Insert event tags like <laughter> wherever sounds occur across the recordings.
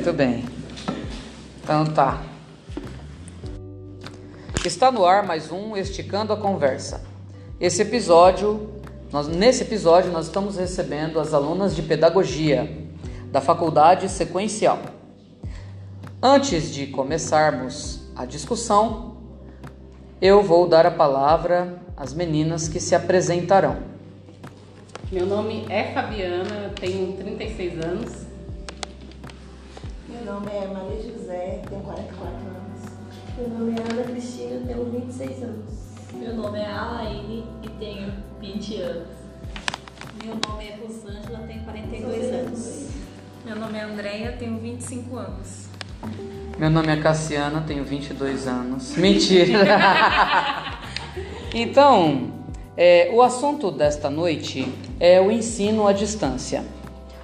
Muito bem. Então tá. Está no ar mais um Esticando a Conversa. Esse episódio, nós, nesse episódio nós estamos recebendo as alunas de pedagogia da Faculdade Sequencial. Antes de começarmos a discussão, eu vou dar a palavra às meninas que se apresentarão. Meu nome é Fabiana, tenho 36 anos. Meu nome é Maria José, tenho 44 anos. Meu nome é Ana Cristina, tenho 26 anos. Meu nome é Alaine e tenho 20 anos. Meu nome é Rosângela, tenho 42 anos. Meu nome é Andréia, tenho 25 anos. Meu nome é Cassiana, tenho 22 anos. Mentira! <laughs> então, é, o assunto desta noite é o ensino à distância.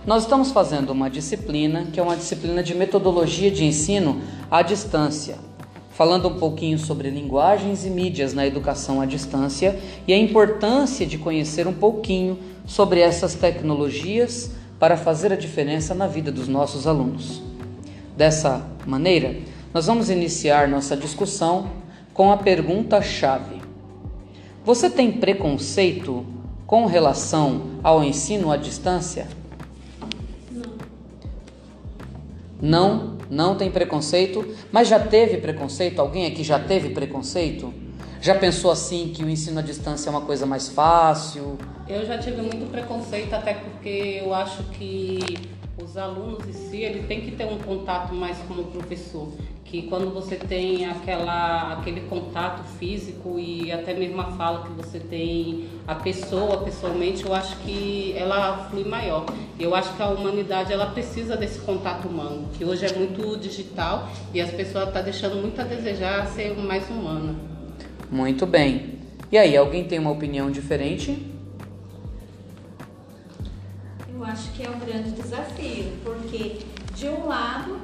Nós estamos fazendo uma disciplina que é uma disciplina de metodologia de ensino à distância, falando um pouquinho sobre linguagens e mídias na educação à distância e a importância de conhecer um pouquinho sobre essas tecnologias para fazer a diferença na vida dos nossos alunos. Dessa maneira, nós vamos iniciar nossa discussão com a pergunta-chave: Você tem preconceito com relação ao ensino à distância? Não, não tem preconceito, mas já teve preconceito? Alguém aqui já teve preconceito? Já pensou assim que o ensino à distância é uma coisa mais fácil? Eu já tive muito preconceito, até porque eu acho que os alunos em si, ele tem que ter um contato mais com o professor, que quando você tem aquela, aquele contato físico e até mesmo a fala que você tem a pessoa pessoalmente, eu acho que ela flui maior. Eu acho que a humanidade ela precisa desse contato humano, que hoje é muito digital e as pessoas estão tá deixando muito a desejar ser mais humana. Muito bem. E aí, alguém tem uma opinião diferente? Eu acho que é um grande desafio, porque de um lado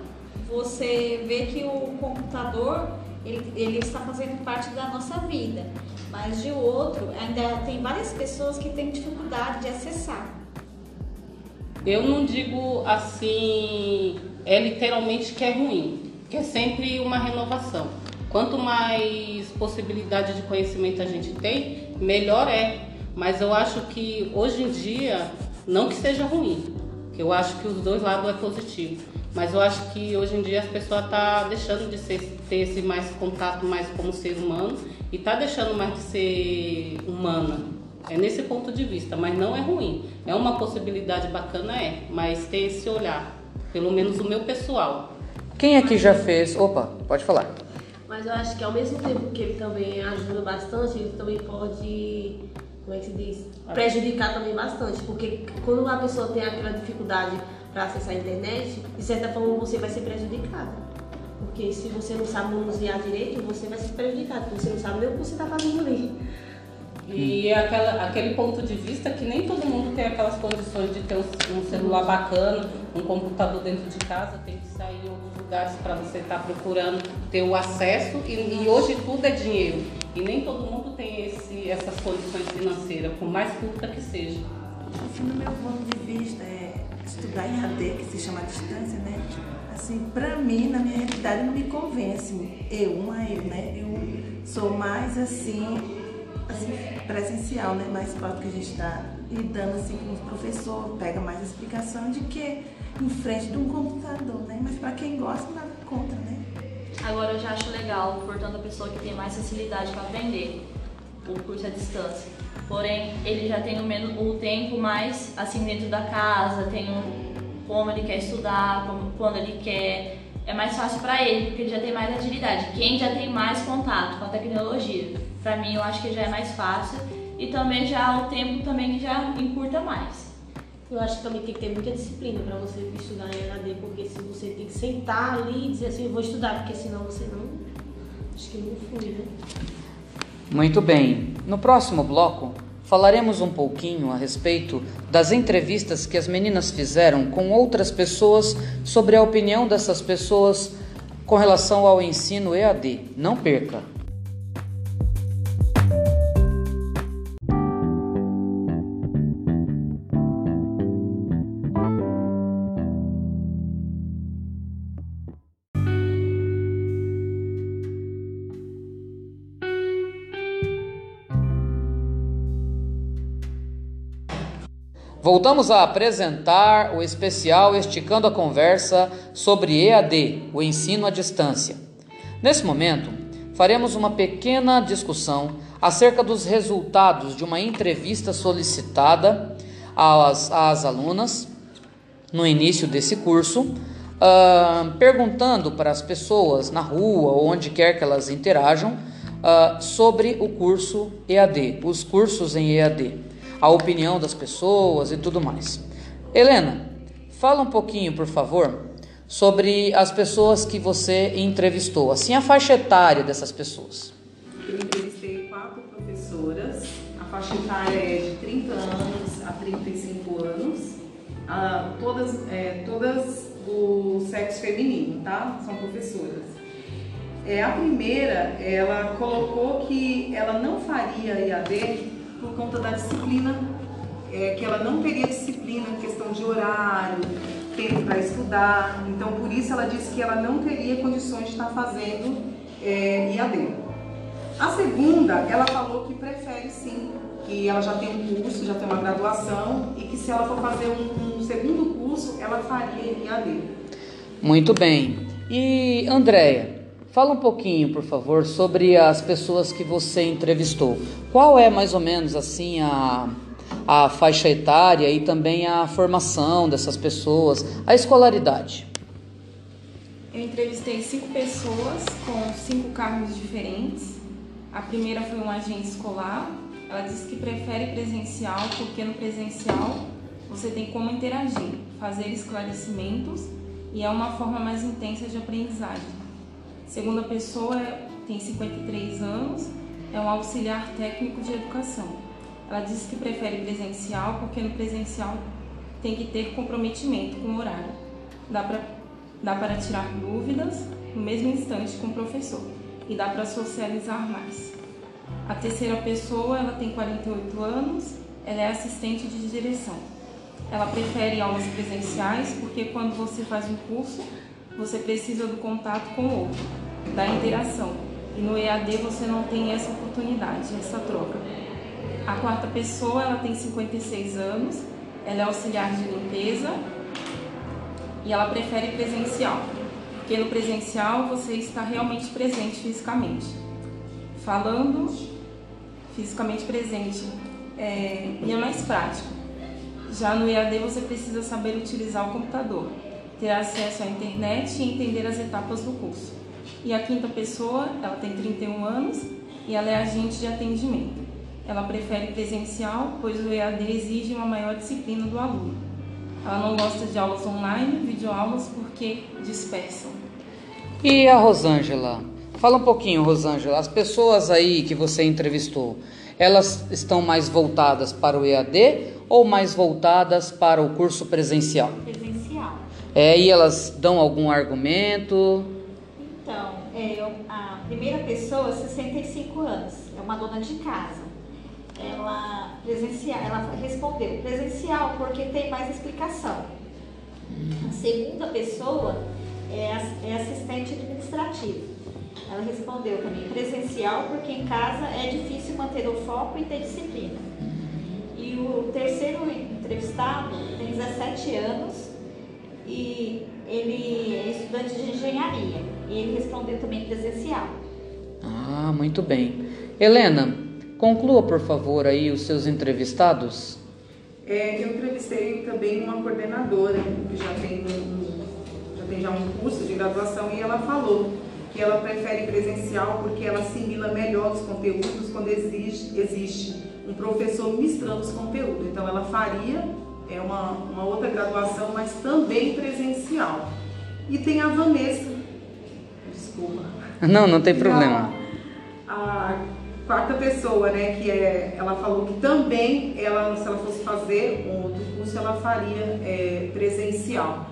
você vê que o computador ele, ele está fazendo parte da nossa vida, mas de outro ainda tem várias pessoas que têm dificuldade de acessar. Eu não digo assim, é literalmente que é ruim, que é sempre uma renovação. Quanto mais possibilidade de conhecimento a gente tem, melhor é. Mas eu acho que hoje em dia não que seja ruim, que eu acho que os dois lados é positivo. Mas eu acho que hoje em dia as pessoas estão tá deixando de ser, ter esse mais contato mais como ser humano e tá deixando mais de ser humana. É nesse ponto de vista, mas não é ruim. É uma possibilidade bacana, é, mas ter esse olhar, pelo menos o meu pessoal. Quem aqui já fez? Opa, pode falar. Mas eu acho que ao mesmo tempo que ele também ajuda bastante, ele também pode como é que se diz? Prejudicar também bastante, porque quando a pessoa tem aquela dificuldade para acessar a internet, de certa forma você vai ser prejudicada. Porque se você não sabe manusear direito, você vai ser prejudicado, porque você não sabe nem o que você está fazendo ali. E é aquela, aquele ponto de vista que nem todo mundo tem aquelas condições de ter um, um celular bacana, um computador dentro de casa, tem que sair em lugares para você estar tá procurando ter o acesso. E, e, hoje tudo é dinheiro. E nem todo mundo tem esse, essas condições financeiras, por mais curta que seja. Assim, no meu ponto de vista, é estudar em AD, que se chama distância, né? Assim, pra mim, na minha realidade, não me convence. Eu, uma eu, né? Eu sou mais assim assim, presencial, né? Mais próximo que a gente está lidando assim com o professor, pega mais explicação de que em frente de um computador, né? Mas para quem gosta, nada contra, né? Agora eu já acho legal, portanto, a pessoa que tem mais facilidade para aprender o curso à distância. Porém, ele já tem o, menos, o tempo mais assim dentro da casa, tem um, como ele quer estudar, como, quando ele quer. É mais fácil para ele, porque ele já tem mais agilidade. Quem já tem mais contato com a tecnologia para mim eu acho que já é mais fácil e também já o tempo também já encurta mais. Eu acho que também tem que ter muita disciplina para você estudar em EAD, porque se você tem que sentar ali e dizer assim, vou estudar, porque senão você não. Acho que não flui, né? Muito bem. No próximo bloco, falaremos um pouquinho a respeito das entrevistas que as meninas fizeram com outras pessoas sobre a opinião dessas pessoas com relação ao ensino EAD. Não perca! Voltamos a apresentar o especial Esticando a Conversa sobre EAD, o ensino à distância. Nesse momento, faremos uma pequena discussão acerca dos resultados de uma entrevista solicitada às, às alunas no início desse curso, uh, perguntando para as pessoas na rua ou onde quer que elas interajam uh, sobre o curso EAD, os cursos em EAD a opinião das pessoas e tudo mais. Helena, fala um pouquinho, por favor, sobre as pessoas que você entrevistou, assim a faixa etária dessas pessoas. Eu entrevistei quatro professoras, a faixa etária é de 30 anos a 35 anos, ah, todas, é, todas do sexo feminino, tá? São professoras. É, a primeira, ela colocou que ela não faria IAD por conta da disciplina, é, que ela não teria disciplina em questão de horário, tempo para estudar. Então, por isso ela disse que ela não teria condições de estar fazendo é, IAD. A segunda, ela falou que prefere sim, que ela já tem um curso, já tem uma graduação e que se ela for fazer um, um segundo curso, ela faria IAD. Muito bem. E Andréia, Fala um pouquinho, por favor, sobre as pessoas que você entrevistou. Qual é mais ou menos assim a, a faixa etária e também a formação dessas pessoas, a escolaridade? Eu entrevistei cinco pessoas com cinco cargos diferentes. A primeira foi um agente escolar. Ela disse que prefere presencial porque no presencial você tem como interagir, fazer esclarecimentos e é uma forma mais intensa de aprendizagem. Segunda pessoa tem 53 anos, é um auxiliar técnico de educação. Ela disse que prefere presencial porque no presencial tem que ter comprometimento com o horário. Dá para dá para tirar dúvidas no mesmo instante com o professor e dá para socializar mais. A terceira pessoa, ela tem 48 anos, ela é assistente de direção. Ela prefere aulas presenciais porque quando você faz um curso, você precisa do contato com o outro, da interação. E no EAD você não tem essa oportunidade, essa troca. A quarta pessoa, ela tem 56 anos, ela é auxiliar de limpeza e ela prefere presencial, porque no presencial você está realmente presente fisicamente. Falando fisicamente presente é, e é mais prático. Já no EAD você precisa saber utilizar o computador ter acesso à internet e entender as etapas do curso. E a quinta pessoa, ela tem 31 anos e ela é agente de atendimento. Ela prefere presencial, pois o EAD exige uma maior disciplina do aluno. Ela não gosta de aulas online, videoaulas, porque dispersam. E a Rosângela? Fala um pouquinho, Rosângela. As pessoas aí que você entrevistou, elas estão mais voltadas para o EAD ou mais voltadas para o curso presencial? Presencial é, e elas dão algum argumento? Então, é, a primeira pessoa, 65 anos, é uma dona de casa. Ela, presencial, ela respondeu presencial porque tem mais explicação. A segunda pessoa é, é assistente administrativo. Ela respondeu também presencial porque em casa é difícil manter o foco e ter disciplina. E o terceiro entrevistado tem 17 anos, e ele é estudante de engenharia. E ele respondeu também presencial. Ah, muito bem. Helena, conclua por favor aí os seus entrevistados. É, eu entrevistei também uma coordenadora que já tem, um, já tem já um curso de graduação e ela falou que ela prefere presencial porque ela assimila melhor os conteúdos quando existe, existe um professor ministrando os conteúdos. Então ela faria é uma, uma outra graduação, mas também presencial. E tem a Vanessa, desculpa. Não, não tem problema. A, a quarta pessoa, né, que é, ela falou que também, ela, se ela fosse fazer um outro curso, ela faria é, presencial,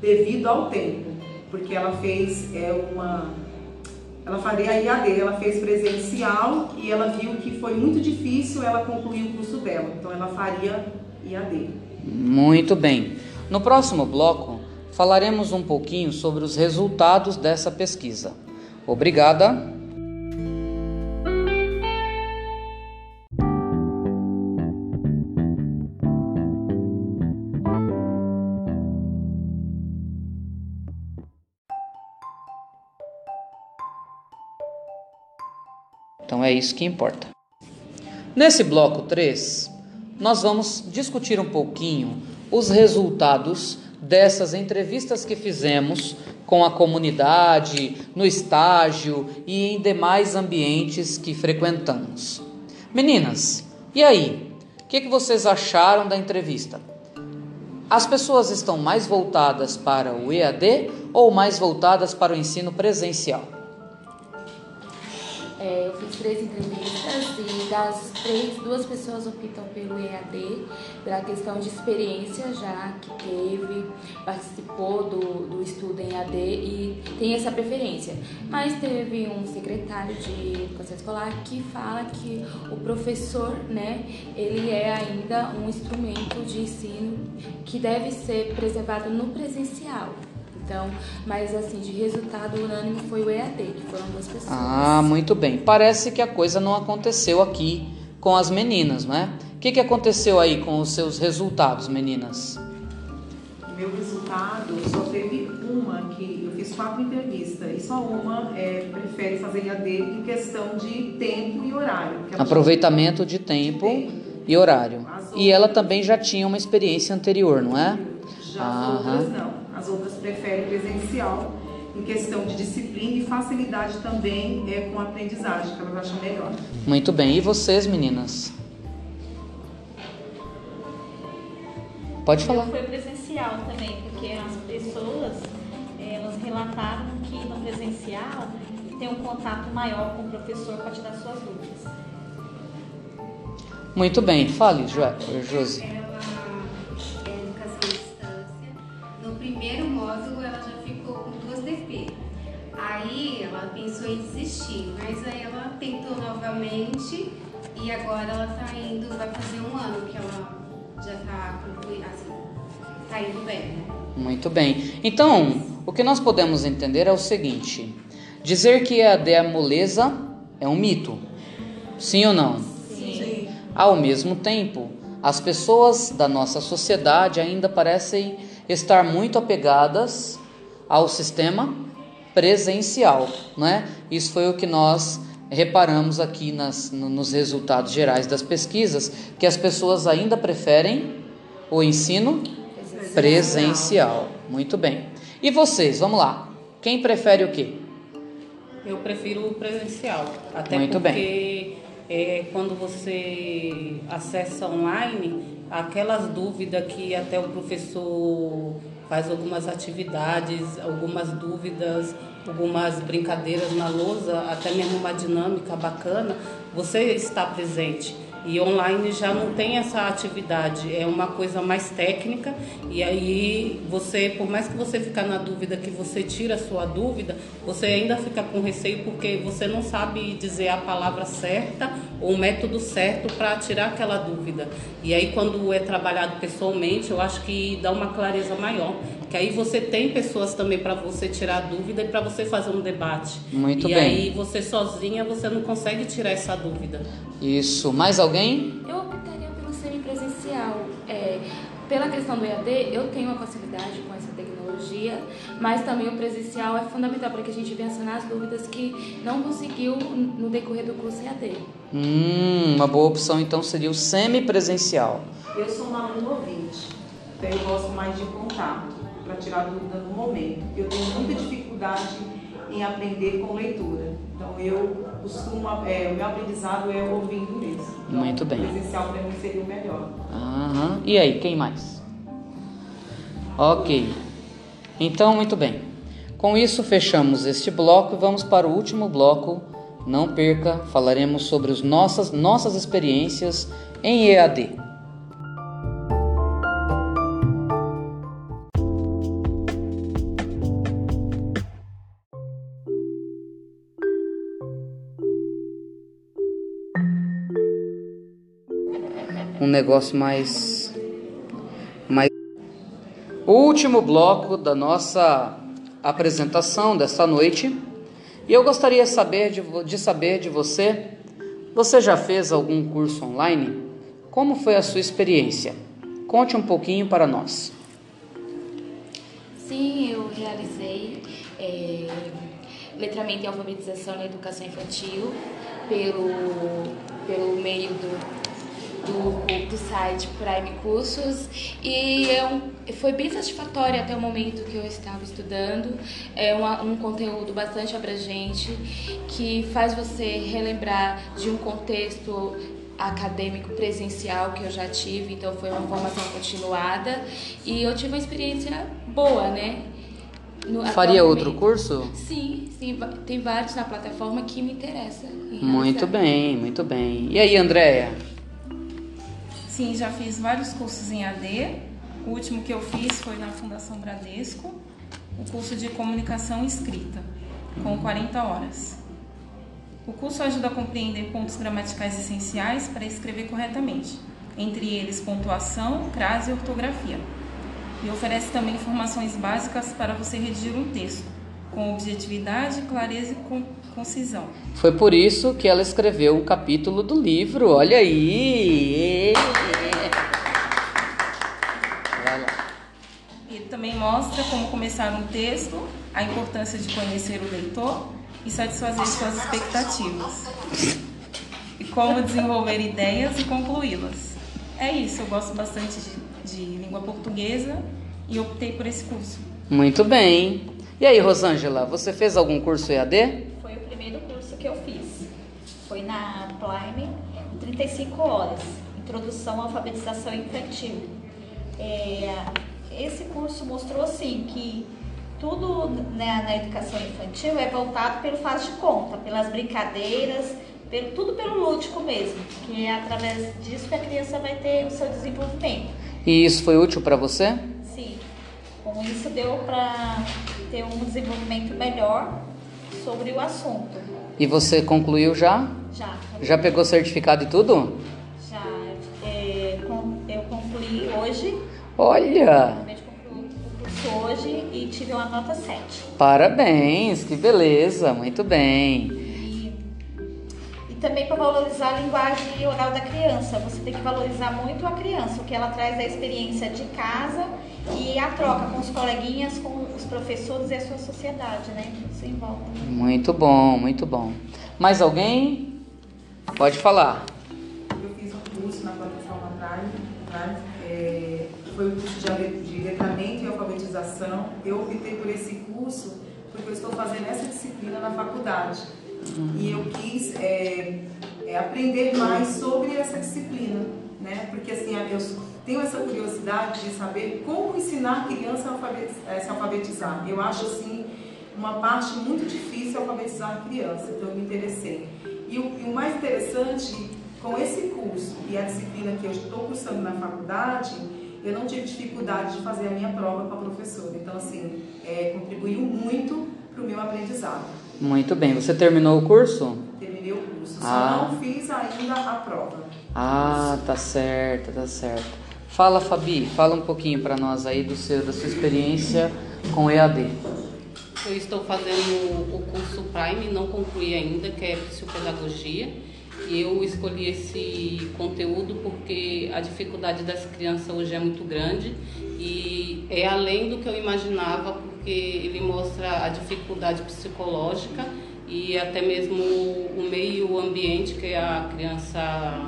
devido ao tempo, porque ela fez é, uma ela faria a IAD, ela fez presencial e ela viu que foi muito difícil ela concluir o curso dela, então ela faria IAD. Muito bem. No próximo bloco, falaremos um pouquinho sobre os resultados dessa pesquisa. Obrigada. Então é isso que importa. Nesse bloco 3, nós vamos discutir um pouquinho os resultados dessas entrevistas que fizemos com a comunidade, no estágio e em demais ambientes que frequentamos. Meninas, e aí? O que, que vocês acharam da entrevista? As pessoas estão mais voltadas para o EAD ou mais voltadas para o ensino presencial? É, eu fiz três entrevistas e das três, duas pessoas optam pelo EAD, pela questão de experiência já que teve, participou do, do estudo em EAD e tem essa preferência. Mas teve um secretário de educação escolar que fala que o professor, né, ele é ainda um instrumento de ensino que deve ser preservado no presencial. Então, mas assim, de resultado unânime foi o EAD, que foram duas pessoas. Ah, muito bem. Parece que a coisa não aconteceu aqui com as meninas, né? O que, que aconteceu aí com os seus resultados, meninas? Meu resultado só teve uma que eu fiz quatro entrevistas e só uma é, prefere fazer EAD em questão de tempo e horário. Aproveitamento de tempo, tempo e horário. E ela também já tinha uma experiência anterior, não é? Já as outras não. As outras preferem presencial em questão de disciplina e facilidade também é, com a aprendizagem, que elas acham melhor. Muito bem. E vocês, meninas? Pode falar. Foi presencial também, porque as pessoas elas relataram que no presencial tem um contato maior com o professor para tirar suas dúvidas. Muito bem. Fale, jo Josi. Em desistir, mas aí ela tentou novamente e agora ela tá indo, vai fazer um ano que ela já tá concluindo, assim, tá indo bem, né? Muito bem. Então, o que nós podemos entender é o seguinte: dizer que a é moleza é um mito. Sim ou não? Sim. Ao mesmo tempo, as pessoas da nossa sociedade ainda parecem estar muito apegadas ao sistema presencial, né? Isso foi o que nós reparamos aqui nas, nos resultados gerais das pesquisas, que as pessoas ainda preferem o ensino presencial. Muito bem. E vocês, vamos lá. Quem prefere o quê? Eu prefiro o presencial. Até Muito porque bem. É, quando você acessa online, aquelas dúvidas que até o professor faz algumas atividades, algumas dúvidas, algumas brincadeiras na lousa, até mesmo uma dinâmica bacana, você está presente. E online já não tem essa atividade, é uma coisa mais técnica e aí você, por mais que você ficar na dúvida que você tira a sua dúvida, você ainda fica com receio porque você não sabe dizer a palavra certa ou o método certo para tirar aquela dúvida. E aí quando é trabalhado pessoalmente, eu acho que dá uma clareza maior. Que aí você tem pessoas também para você tirar a dúvida e para você fazer um debate. Muito e bem. E aí você sozinha você não consegue tirar essa dúvida. Isso. Mais alguém? Eu optaria pelo semipresencial. É, pela questão do EAD, eu tenho uma facilidade com essa tecnologia, mas também o presencial é fundamental para que a gente vença nas dúvidas que não conseguiu no decorrer do curso EAD. Hum, uma boa opção então seria o semipresencial. Eu sou uma aluna ouvinte, então eu gosto mais de contato para tirar dúvida no momento. Eu tenho muita dificuldade em aprender com leitura. Então eu costumo, é, o meu aprendizado é ouvindo mesmo. Então, Muito bem. presencial para mim seria o melhor. Aham. E aí, quem mais? Ok. Então, muito bem. Com isso, fechamos este bloco e vamos para o último bloco. Não perca, falaremos sobre as nossas, nossas experiências em EAD. Um negócio mais mais o último bloco da nossa apresentação desta noite. E eu gostaria saber de, de saber de você, você já fez algum curso online? Como foi a sua experiência? Conte um pouquinho para nós. Sim, eu realizei é, letramento e alfabetização na educação infantil pelo, pelo meio do, do, do site Prime Cursos e é foi bem satisfatório até o momento que eu estava estudando. É uma, um conteúdo bastante abrangente que faz você relembrar de um contexto acadêmico presencial que eu já tive, então foi uma formação continuada e eu tive uma experiência boa, né? No, Faria outro curso? Sim, sim, tem vários na plataforma que me interessam. Muito bem, muito bem. E aí, Andréia? Sim, já fiz vários cursos em AD. O último que eu fiz foi na Fundação Bradesco, o curso de comunicação escrita, com 40 horas. O curso ajuda a compreender pontos gramaticais essenciais para escrever corretamente, entre eles pontuação, crase e ortografia. E oferece também informações básicas para você redigir um texto, com objetividade, clareza e concisão. Foi por isso que ela escreveu um capítulo do livro. Olha aí! Vai lá. Ele também mostra como começar um texto, a importância de conhecer o leitor e satisfazer suas expectativas. E como desenvolver ideias e concluí-las. É isso, eu gosto bastante de, de língua portuguesa e optei por esse curso. Muito bem. E aí, Rosângela, você fez algum curso EAD? Foi o primeiro curso que eu fiz. Foi na Prime, 35 horas. Introdução à alfabetização infantil. É, esse curso mostrou assim que tudo né, na educação infantil é voltado pelo faz de conta, pelas brincadeiras, pelo, tudo pelo lúdico mesmo, que é através disso que a criança vai ter o seu desenvolvimento. E isso foi útil para você? Sim. Com isso deu para ter um desenvolvimento melhor sobre o assunto. E você concluiu já? Já. Já pegou certificado e tudo? Já. É, eu concluí hoje. Olha! hoje e tive uma nota 7. Parabéns, que beleza, muito bem. Também para valorizar a linguagem oral da criança, você tem que valorizar muito a criança, o que ela traz da experiência de casa e a troca com os coleguinhas, com os professores e a sua sociedade, né? Isso em volta. Muito bom, muito bom. Mais alguém? Pode falar. Eu fiz um curso na plataforma Drive, é, foi o curso de, de letramento e alfabetização. Eu optei por esse curso porque eu estou fazendo essa disciplina na faculdade. Uhum. E eu quis é, é, aprender mais sobre essa disciplina, né? Porque assim, eu tenho essa curiosidade de saber como ensinar a criança a se alfabetizar. Eu acho assim uma parte muito difícil alfabetizar a criança, então eu me interessei. E o, e o mais interessante, com esse curso e a disciplina que eu estou cursando na faculdade, eu não tive dificuldade de fazer a minha prova com a professora. Então, assim, é, contribuiu muito para o meu aprendizado. Muito bem. Você terminou o curso? Terminei o curso. Ah. Só não fiz ainda a prova. Ah, tá certo, tá certo. Fala, Fabi, fala um pouquinho para nós aí do seu, da sua experiência com EAD. Eu estou fazendo o curso Prime, não concluí ainda, que é Psicopedagogia. E eu escolhi esse conteúdo porque a dificuldade das crianças hoje é muito grande e é além do que eu imaginava, porque ele mostra a dificuldade psicológica e até mesmo o meio ambiente que a criança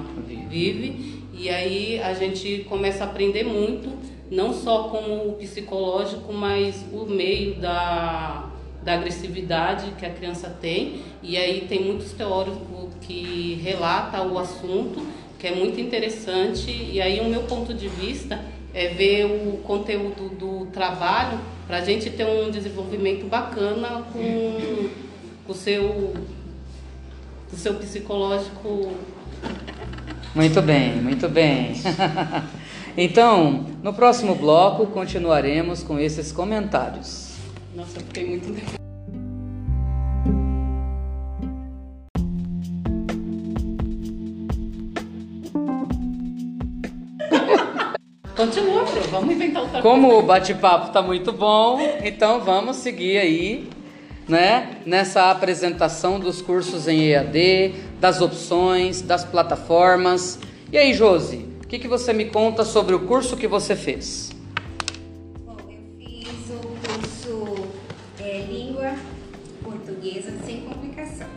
vive. E aí a gente começa a aprender muito, não só com o psicológico, mas o meio da, da agressividade que a criança tem. E aí tem muitos teóricos que relata o assunto, que é muito interessante. E aí o meu ponto de vista é ver o conteúdo do trabalho para a gente ter um desenvolvimento bacana com o seu, o seu psicológico. Muito bem, muito bem. <laughs> então, no próximo bloco continuaremos com esses comentários. Nossa, eu fiquei muito Continua, Pro. Vamos inventar outra Como coisa. o bate-papo está muito bom, então vamos seguir aí, né? Nessa apresentação dos cursos em EAD, das opções, das plataformas. E aí, Josi, o que, que você me conta sobre o curso que você fez? Bom, eu fiz o curso é, Língua Portuguesa Sem Complicação,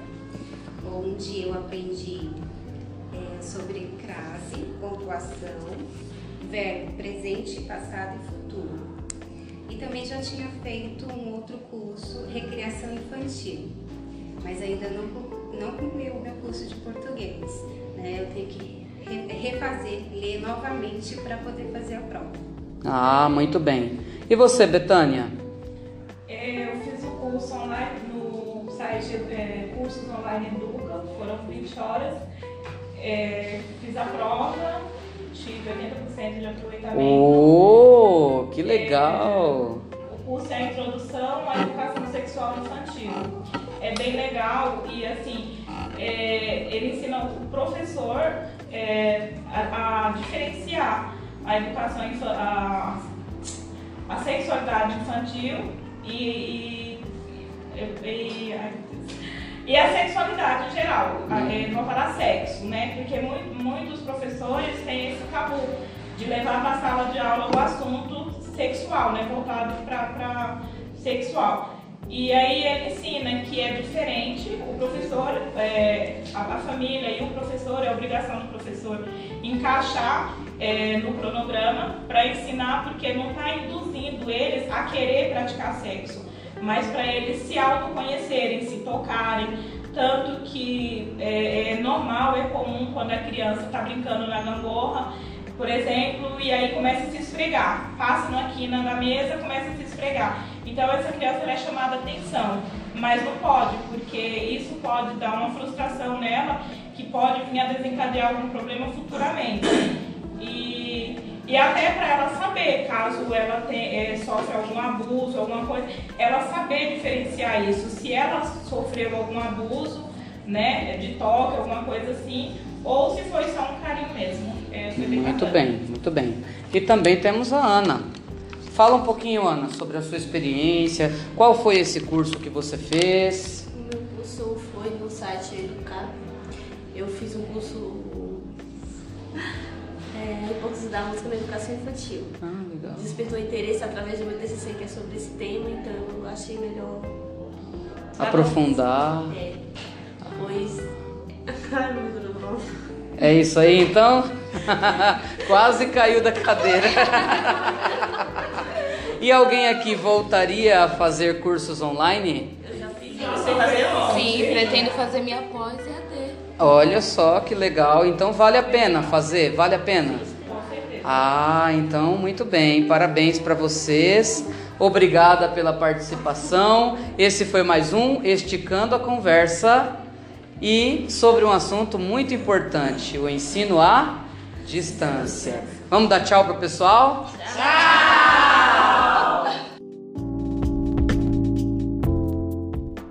onde eu eu aprendi é, sobre crase, pontuação, verbo presente, passado e futuro. E também já tinha feito um outro curso, recreação infantil, mas ainda não, não concluiu o meu curso de português. Né? Eu tenho que refazer, ler novamente para poder fazer a prova. Ah, muito bem. E você, Betânia? É, eu fiz o curso online no site é, Cursos Online Educa, foram 20 horas. É, fiz a prova, tive 80% de aproveitamento. Oh, que legal! É, o curso é a Introdução à Educação Sexual Infantil. É bem legal e assim, é, ele ensina o professor é, a, a, diferenciar a educação a, a sexualidade infantil e, e, e, e, a sexualidade em geral, é, não falar sexo, né? Porque muito, muitos professores de levar para a sala de aula o assunto sexual, né? Voltado para sexual. E aí ele ensina que é diferente, o professor, é, a, família e o professor, é obrigação do professor encaixar é, no cronograma para ensinar, porque não está induzindo eles a querer praticar sexo, mas para eles se autoconhecerem, se tocarem. Tanto que é, é normal, é comum quando a criança está brincando na gangorra, por exemplo, e aí começa a se esfregar. Passa na quina da mesa, começa a se esfregar. Então essa criança é chamada atenção, mas não pode, porque isso pode dar uma frustração nela que pode vir a desencadear algum problema futuramente. E, e até para ela saber, caso ela tem, é, sofre algum abuso, alguma coisa, ela saber diferenciar isso. Se ela sofreu algum abuso, né, de toque, alguma coisa assim, ou se foi só um carinho mesmo. É, muito bem, muito bem. E também temos a Ana. Fala um pouquinho, Ana, sobre a sua experiência. Qual foi esse curso que você fez? O meu curso foi no site Educar. Eu fiz um curso é, Hipótese da Música na Educação Infantil. Ah, legal. Despertou interesse através do meu TCC que é sobre esse tema, então eu achei melhor aprofundar. É. Pois. <laughs> É isso aí então? <laughs> Quase caiu da cadeira. <laughs> e alguém aqui voltaria a fazer cursos online? Eu já fiz. Você fazer Sim, pretendo fazer minha pós EAD. Olha só que legal. Então vale a pena fazer? Vale a pena? Ah, então muito bem. Parabéns para vocês. Obrigada pela participação. Esse foi mais um Esticando a Conversa e sobre um assunto muito importante, o ensino à distância. Vamos dar tchau pro pessoal? Tchau!